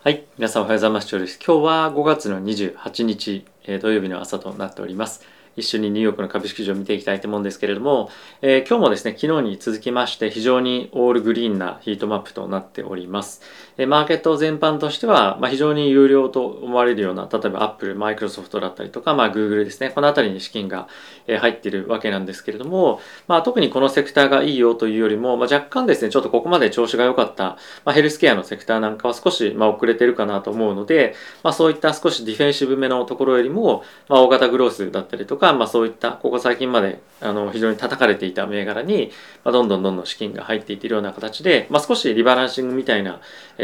はい。皆さんおはようございます。今日は5月の28日、えー、土曜日の朝となっております。一緒にニューヨークの株式市場を見ていきたいと思うんですけれども、えー、今日もですね、昨日に続きまして非常にオールグリーンなヒートマップとなっております。えー、マーケット全般としては、まあ、非常に有料と思われるような、例えば Apple、Microsoft だったりとか、まあ、Google ですね、この辺りに資金が入っているわけなんですけれども、まあ、特にこのセクターがいいよというよりも、まあ、若干ですね、ちょっとここまで調子が良かった、まあ、ヘルスケアのセクターなんかは少し、まあ、遅れてるかなと思うので、まあ、そういった少しディフェンシブめのところよりも、まあ、大型グロースだったりとか、まあ、そういったここ最近まであの非常に叩かれていた銘柄に、まあ、どんどんどんどん資金が入っていっているような形で、まあ、少しリバランシングみたいな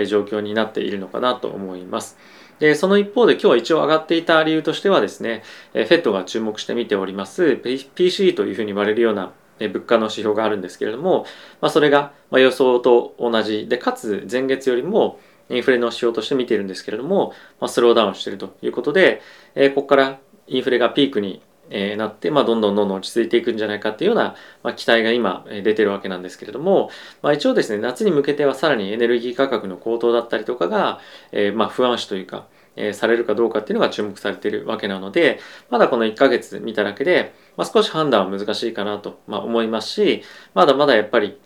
状況になっているのかなと思います。でその一方で今日は一応上がっていた理由としてはですね、フェットが注目して見ております PC というふうに言われるような物価の指標があるんですけれども、まあ、それが予想と同じでかつ前月よりもインフレの指標として見ているんですけれども、まあ、スローダウンしているということで、えここからインフレがピークにえー、なって、まあ、どんどんどんどん落ち着いていくんじゃないかっていうような、まあ、期待が今え出てるわけなんですけれども、まあ、一応ですね夏に向けてはさらにエネルギー価格の高騰だったりとかが、えー、まあ不安視というか、え、されるかどうかっていうのが注目されてるわけなのでまだこの1ヶ月見ただけで、まあ、少し判断は難しいかなと、ま、思いますしまだまだやっぱり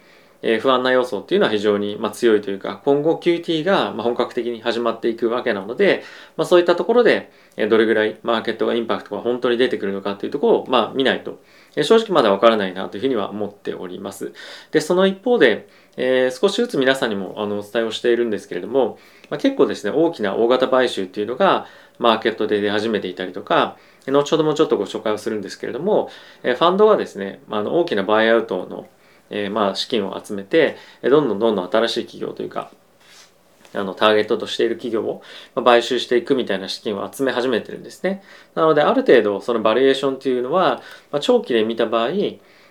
え不安な要素っていうのは非常にま強いというか今後 QT がま本格的に始まっていくわけなので、まあ、そういったところでえどれぐらいマーケットがインパクトが本当に出てくるのかっていうところをまあ見ないとえ正直まだわからないなというふうには思っております。でその一方で、えー、少しずつ皆さんにもあのお伝えをしているんですけれども、まあ、結構ですね大きな大型買収っていうのがマーケットで出始めていたりとか後ほどもちょっとご紹介をするんですけれども、えファンドはですね、あの大きなバイアウトのえー、まあ資金を集めてどんどんどんどん新しい企業というかあのターゲットとしている企業を買収していくみたいな資金を集め始めてるんですね。なのである程度そのバリエーションというのは、まあ、長期で見た場合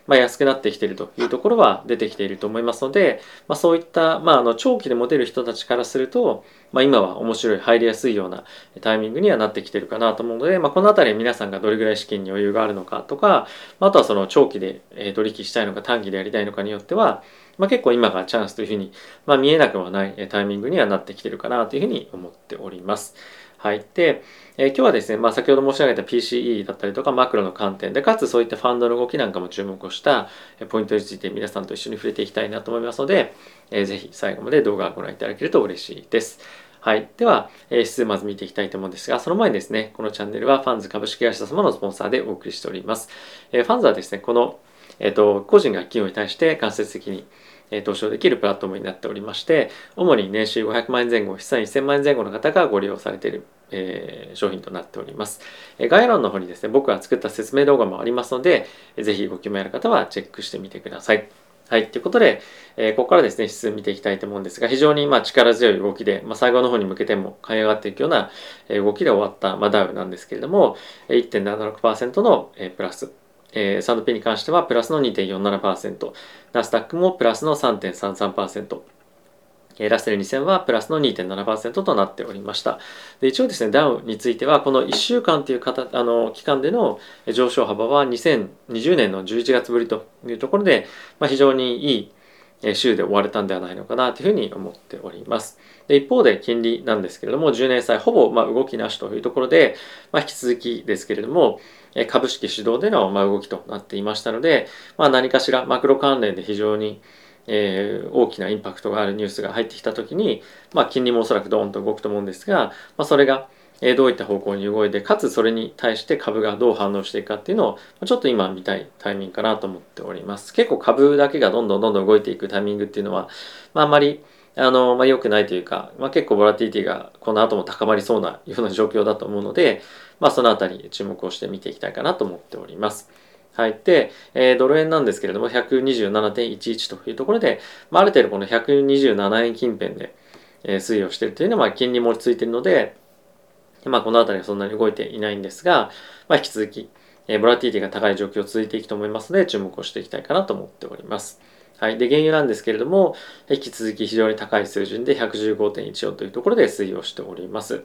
まあ、安くなってきているというところは出てきていると思いますので、まあ、そういった、まあ、あの長期で持てる人たちからすると、まあ、今は面白い入りやすいようなタイミングにはなってきてるかなと思うので、まあ、この辺り皆さんがどれぐらい資金に余裕があるのかとかまあとはその長期で取引したいのか短期でやりたいのかによっては、まあ、結構今がチャンスというふうに、まあ、見えなくはないタイミングにはなってきてるかなというふうに思っております。はい。で、えー、今日はですね、まあ、先ほど申し上げた PCE だったりとかマクロの観点で、かつそういったファンドの動きなんかも注目をしたポイントについて皆さんと一緒に触れていきたいなと思いますので、えー、ぜひ最後まで動画をご覧いただけると嬉しいです。はい。では、えー、指数まず見ていきたいと思うんですが、その前にですね、このチャンネルはファンズ株式会社様のスポンサーでお送りしております。えー、ファンズはですね、この、えっ、ー、と、個人が企業に対して間接的に投資をできるプラットフォームになっておりまして、主に年収500万円前後、資産1000万円前後の方がご利用されている、えー、商品となっております。え概要欄の方にですね、僕が作った説明動画もありますので、ぜひご興味ある方はチェックしてみてください。はい。ということで、えー、ここからですね、指数見ていきたいと思うんですが、非常にまあ力強い動きで、まあ、最後の方に向けても買い上がっていくような動きで終わった、まあ、ダウなんですけれども、1.76%のプラスえー、サンドペに関してはプラスの2.47%、ナスダックもプラスの3.33%、ラッセル2000はプラスの2.7%となっておりました。で一応ですね、ダウンについては、この1週間という方あの期間での上昇幅は2020年の11月ぶりというところで、まあ、非常にいい週で終われたんではないのかなというふうに思っております。で一方で金利なんですけれども、10年債ほぼま動きなしというところで、まあ、引き続きですけれども、株式主導でのま動きとなっていましたので、まあ、何かしらマクロ関連で非常にえー、大きなインパクトがあるニュースが入ってきた時に、まあ、金利もおそらくドーンと動くと思うんですが、まあ、それがどういった方向に動いてかつそれに対して株がどう反応していくかっていうのをちょっと今見たいタイミングかなと思っております結構株だけがどんどんどんどん動いていくタイミングっていうのは、まあ、あんまりあの、まあ、良くないというか、まあ、結構ボラティティがこの後も高まりそうなような状況だと思うので、まあ、そのあたり注目をして見ていきたいかなと思っております。はい。で、えー、ドル円なんですけれども、127.11というところで、まあ、ある程度この127円近辺で、えー、推移をしているというのは、まあ、金利も落ち着いているので、まあ、この辺りはそんなに動いていないんですが、まあ、引き続き、えー、ボラティティが高い状況続いていくと思いますので、注目をしていきたいかなと思っております。はい。で、原油なんですけれども、引き続き非常に高い水準で115.14というところで推移をしております。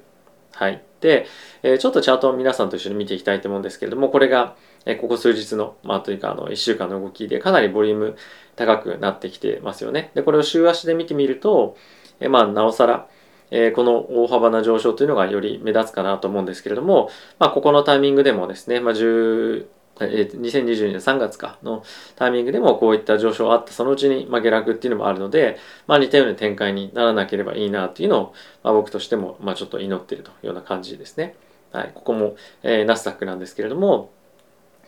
はい。で、えちょっとチャートを皆さんと一緒に見ていきたいと思うんですけれども、これが、えここ数日の、まあというか、あの、1週間の動きでかなりボリューム高くなってきてますよね。で、これを週足で見てみると、えまあ、なおさら、えー、この大幅な上昇というのがより目立つかなと思うんですけれども、まあ、ここのタイミングでもですね、まあ、10 2022年3月かのタイミングでもこういった上昇があったそのうちにま下落っていうのもあるので、まあ、似たような展開にならなければいいなっていうのを、ま、僕としてもまちょっと祈っているというような感じですね。はい、ここも、えー、ナスダックなんですけれども、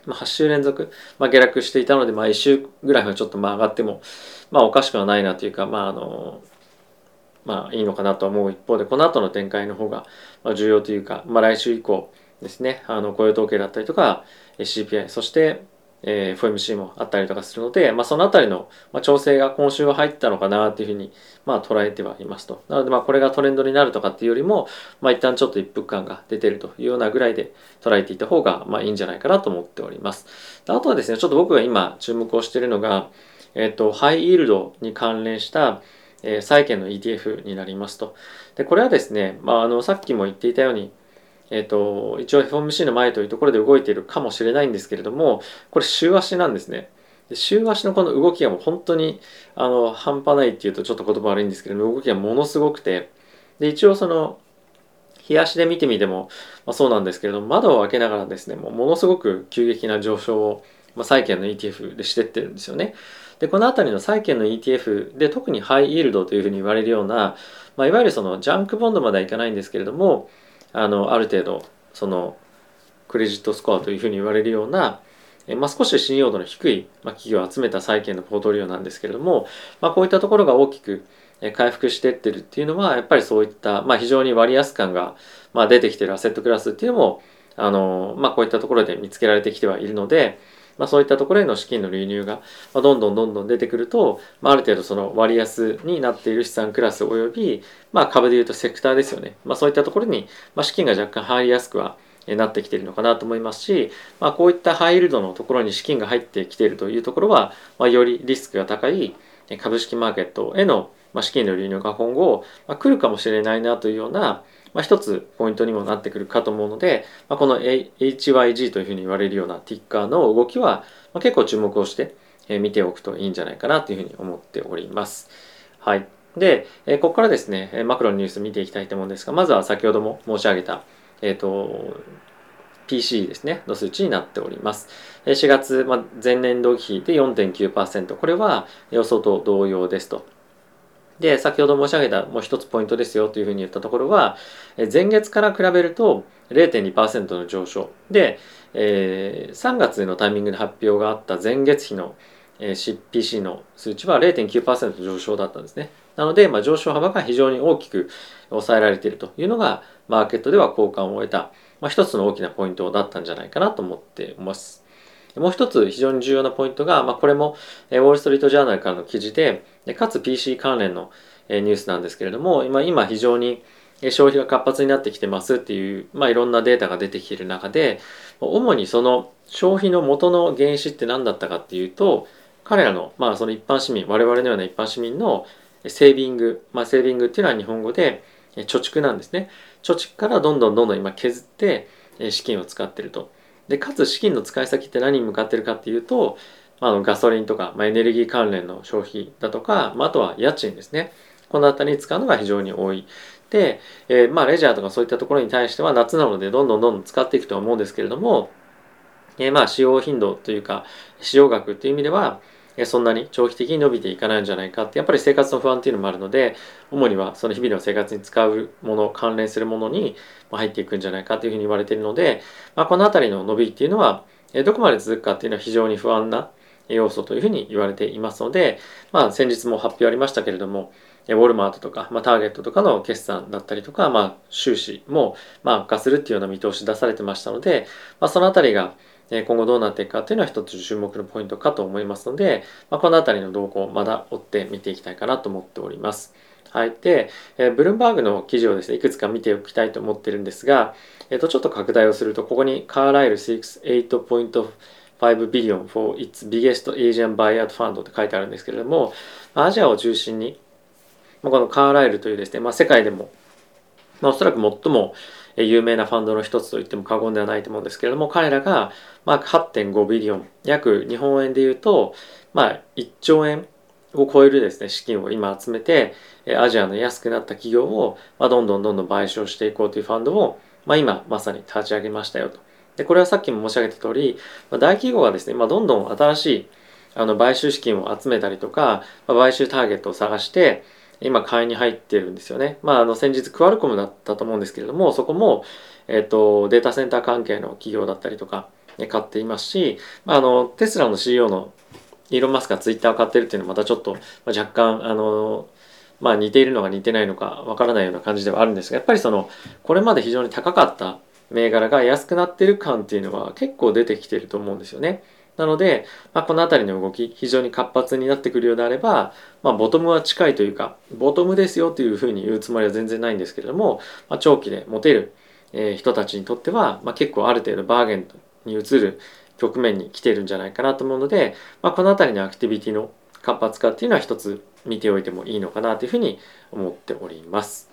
ま、8週連続、ま、下落していたので、まあ、1週ぐらいはちょっとま上がっても、まあ、おかしくはないなというか、まああのまあいいのかなと思う一方でこの後の展開の方が重要というか、まあ、来週以降ですねあの雇用統計だったりとか CPI そしてえー、FOMC もあったりとかするので、まあ、そのあたりの、まあ、調整が今週は入ったのかなというふうに、まあ、捉えてはいますと。なので、まあ、これがトレンドになるとかっていうよりも、まあ、一旦ちょっと一服感が出てるというようなぐらいで捉えていた方が、まあ、いいんじゃないかなと思っております。あとはですね、ちょっと僕が今注目をしているのが、えっ、と、ハイイールドに関連した、えー、債券の ETF になりますと。で、これはですね、まあ、あの、さっきも言っていたように、えっ、ー、と、一応 FOMC の前というところで動いているかもしれないんですけれども、これ週足なんですね。で週足のこの動きがもう本当にあの半端ないっていうとちょっと言葉悪いんですけども動きがものすごくてで一応その日足で見てみても、まあ、そうなんですけれども窓を開けながらですねもうものすごく急激な上昇を、まあ、債券の ETF でしてってるんですよね。でこの辺りの債券の ETF で特にハイイールドというふうに言われるような、まあ、いわゆるそのジャンクボンドまではいかないんですけれどもあのある程度そのクレジットスコアというふうに言われるような、えまあ、少し信用度の低い、まあ、企業を集めた債券のポートリオなんですけれども、まあ、こういったところが大きく回復していってるっていうのはやっぱりそういった、まあ、非常に割安感が、まあ、出てきてるアセットクラスっていうのもあの、まあ、こういったところで見つけられてきてはいるので、まあ、そういったところへの資金の流入がどんどんどんどん出てくると、まあ、ある程度その割安になっている資産クラスおよび、まあ、株でいうとセクターですよね、まあ、そういったところに、ま、資金が若干入りやすくはなってきているのかなと思いますし、まあ、こういったハイイールドのところに資金が入ってきているというところは、まあ、よりリスクが高い株式マーケットへの資金の流入が今後、まあ、来るかもしれないなというような、まあ、一つポイントにもなってくるかと思うので、まあ、この HYG というふうに言われるようなティッカーの動きは、まあ、結構注目をして見ておくといいんじゃないかなというふうに思っております。はい。で、ここからですね、マクロのニュース見ていきたいと思うんですが、まずは先ほども申し上げた、えっ、ー、と、PC ですね、の数値になっております。4月、まあ、前年同期比で4.9%。これは予想と同様ですと。で、先ほど申し上げたもう一つポイントですよというふうに言ったところは、前月から比べると0.2%の上昇。で、えー、3月のタイミングで発表があった前月比の、えー、PC の数値は0.9%上昇だったんですね。なので、まあ、上昇幅が非常に大きく抑えられているというのが、マーケットでは好感を得た、まあ、一つの大きなポイントだったんじゃないかなと思っています。もう一つ非常に重要なポイントが、まあ、これもウォール・ストリート・ジャーナルからの記事で、かつ PC 関連のニュースなんですけれども、今今非常に消費が活発になってきてますっていう、まあ、いろんなデータが出てきている中で、主にその消費の元の原資って何だったかっていうと、彼らの、まあ、その一般市民、我々のような一般市民のセービング、まあ、セービングっていうのは日本語で貯蓄なんですね。貯蓄からどんどんどんどん今削って資金を使ってると。で、かつ資金の使い先って何に向かってるかっていうと、あのガソリンとか、まあ、エネルギー関連の消費だとか、まあ、あとは家賃ですね。この辺りに使うのが非常に多い。で、えー、まあレジャーとかそういったところに対しては夏なのでどんどんどんどん使っていくとは思うんですけれども、えー、まあ使用頻度というか使用額という意味では、そんなに長期的に伸びていかないんじゃないかってやっぱり生活の不安っていうのもあるので主にはその日々の生活に使うもの関連するものに入っていくんじゃないかというふうに言われているので、まあ、この辺りの伸びっていうのはどこまで続くかっていうのは非常に不安な要素というふうに言われていますので、まあ、先日も発表ありましたけれどもウォルマートとか、まあ、ターゲットとかの決算だったりとか、まあ、収支も、ま、悪化するっていうような見通し出されてましたので、まあ、そのあたりが今後どうなっていくかっていうのは一つ注目のポイントかと思いますので、まあ、このあたりの動向をまだ追って見ていきたいかなと思っております。はい。で、えブルームバーグの記事をですね、いくつか見ておきたいと思ってるんですが、えっ、と、ちょっと拡大をすると、ここにカーライル68.5 billion for its biggest Asian buyout fund って書いてあるんですけれども、アジアを中心に、このカーライルというですね、まあ、世界でも、まあ、おそらく最も有名なファンドの一つと言っても過言ではないと思うんですけれども、彼らが、まあ、8.5ビリオン、約日本円で言うと、まあ、1兆円を超えるですね資金を今集めてアジアの安くなった企業を、まあ、どんどんどんどん買収していこうというファンドを、まあ、今まさに立ち上げましたよと。でこれはさっきも申し上げた通り、ま、大企業がですね、まあ、どんどん新しいあの買収資金を集めたりとか、まあ、買収ターゲットを探して今買いに入ってるんですよね。まあ、あの先日クアルコムだったと思うんですけれどもそこも、えっと、データセンター関係の企業だったりとか買っていますし、まあ、あのテスラの CEO のイーロン・マスクがツイッターを買ってるっていうのはまたちょっと、若干あのまあ似ているのか似てないのかわからないような感じではあるんですがやっぱりそのこれまで非常に高かった銘柄が安くなってる感っていうのは結構出てきてると思うんですよね。なので、まあ、この辺りの動き非常に活発になってくるようであれば、まあ、ボトムは近いというかボトムですよというふうに言うつもりは全然ないんですけれども、まあ、長期で持てる、え人たちにとっては、まあ、結構ある程度バーゲンに移る局面に来てるんじゃないかなと思うので、まあ、この辺りのアクティビティの活発化っていうのは一つ見ておいてもいいのかなというふうに思っております。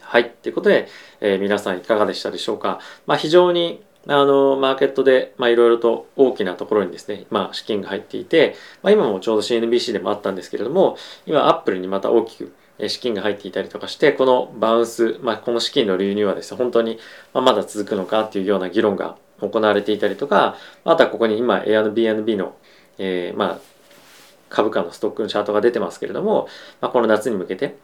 はい。ということで、えー、皆さんいかがでしたでしょうか。まあ、非常にあのマーケットでまあいろいろと大きなところにですね、まあ、資金が入っていて、まあ、今もちょうど CNBC でもあったんですけれども今アップルにまた大きく資金が入っていたりとかしてこのバウンス、まあ、この資金の流入はですね本当にまだ続くのかっていうような議論が行われていたりとかあとはここに今 Airbnb の、えー、まあ株価のストックのチャートが出てますけれども、まあ、この夏に向けて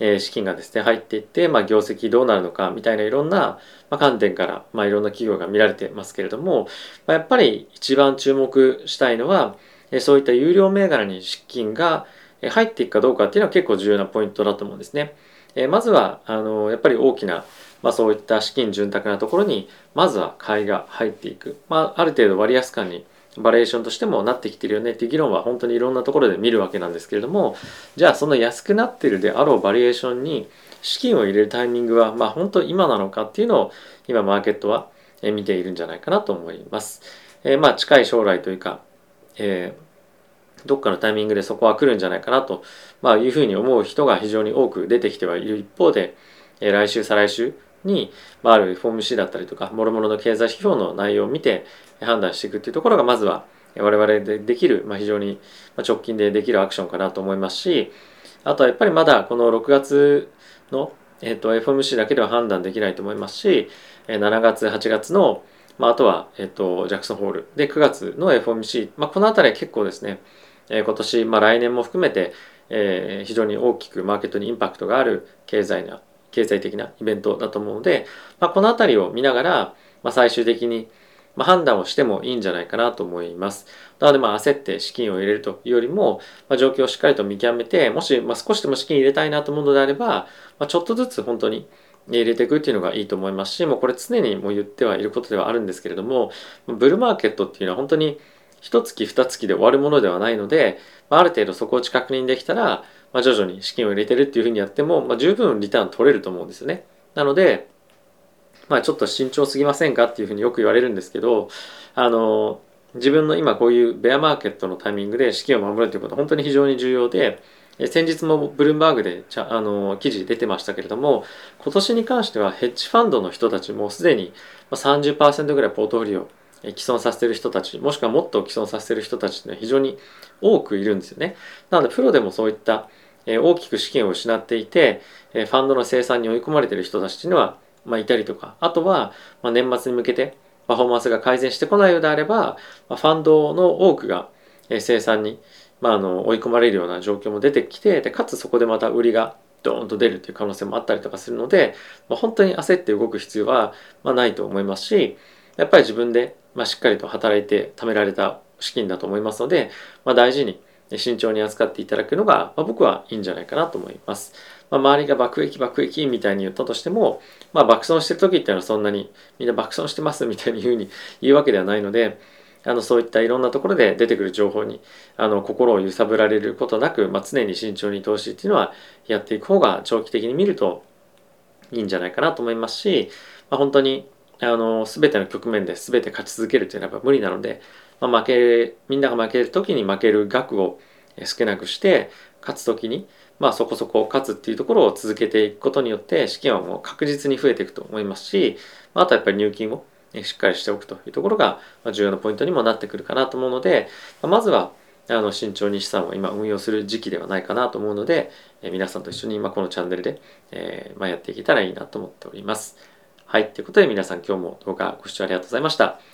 え資金がですね入っていって、まあ、業績どうなるのかみたいないろんな、ま観点から、まあ、いろんな企業が見られてますけれども、ま、やっぱり一番注目したいのは、えそういった有料銘柄に資金が入っていくかどうかっていうのは結構重要なポイントだと思うんですね。えまずはあのやっぱり大きな、まあ、そういった資金潤沢なところにまずは買いが入っていく、まあ、ある程度割安感にバリエーションとしてもなってきてるよねっていう議論は本当にいろんなところで見るわけなんですけれどもじゃあその安くなってるであろうバリエーションに資金を入れるタイミングはまあ本当今なのかっていうのを今マーケットは見ているんじゃないかなと思います。えー、まあ近い将来というか、えー、どっかのタイミングでそこは来るんじゃないかなと、まあ、いうふうに思う人が非常に多く出てきてはいる一方で、え、来週再来週に、まあ、ある FOMC だったりとか、もろもろの経済指標の内容を見て判断していくっていうところが、まずは我々でできる、まあ、非常に直近でできるアクションかなと思いますし、あとはやっぱりまだこの6月の、えっと、FOMC だけでは判断できないと思いますし、7月、8月の、まあ、あとは、えっと、ジャクソンホールで9月の FOMC、まあ、この辺りは結構ですね、え、今年、まあ、来年も含めて、えー、非常に大きくマーケットにインパクトがある経済な経済的なイベントだと思うので、まあ、この辺りを見ながら、まあ、最終的にま判断をしてもいいんじゃないかなと思います。なので、まあ、焦って資金を入れるというよりも、まあ、状況をしっかりと見極めて、もし、まあ、少しでも資金入れたいなと思うのであれば、まあ、ちょっとずつ本当に入れていくっていうのがいいと思いますし、もうこれ常にもう言ってはいることではあるんですけれども、ブルーマーケットっていうのは本当に一月二月で終わるものではないので、まあ、ある程度そこを確認できたら、まあ、徐々に資金を入れてるっていうふうにやっても、まあ、十分リターン取れると思うんですよね。なので、まあ、ちょっと慎重すぎませんかっていうふうによく言われるんですけど、あの、自分の今こういうベアマーケットのタイミングで資金を守るということは本当に非常に重要で、先日もブルームバーグでちゃあの記事出てましたけれども今年に関してはヘッジファンドの人たちもすでに30%ぐらいポートフォリオ既存させてる人たちもしくはもっと既存させてる人たちって非常に多くいるんですよね。なのでプロでもそういった大きく資金を失っていてファンドの生産に追い込まれている人たちっていうのは、まあ、いたりとかあとは、ま年末に向けてパフォーマンスが改善してこないようであれば、まファンドの多くが生産に、まあ、あの追い込まれるような状況も出てきてでかつそこでまた売りがドーンと出るという可能性もあったりとかするので、まあ、本当に焦って動く必要は、まあ、ないと思いますしやっぱり自分で、まあ、しっかりと働いて貯められた資金だと思いますので、まあ、大事に慎重に扱っていただくのが、まあ、僕はいいんじゃないかなと思います。まあ、周りが爆撃爆撃みたいに言ったとしても、まあ、爆損してる時っていうのはそんなにみんな爆損してますみたいに言うに言うわけではないので、あのそういったいろんなところで出てくる情報にあの心を揺さぶられることなく、まあ、常に慎重に投資っていうのはやっていく方が長期的に見るといいんじゃないかなと思いますし、まあ、本当にあの全ての局面で全て勝ち続けるというのは無理なので、まあ、負けみんなが負ける時に負ける額を少なくして勝つ時に、まあ、そこそこ勝つっていうところを続けていくことによって資金はもう確実に増えていくと思いますし、まあ、あとはやっぱり入金をしっかりしておくというところが重要なポイントにもなってくるかなと思うので、まずはあの慎重に資産を今運用する時期ではないかなと思うので、え皆さんと一緒に今このチャンネルで、えまやっていけたらいいなと思っております。はい。ということで皆さん今日も動画ご視聴ありがとうございました。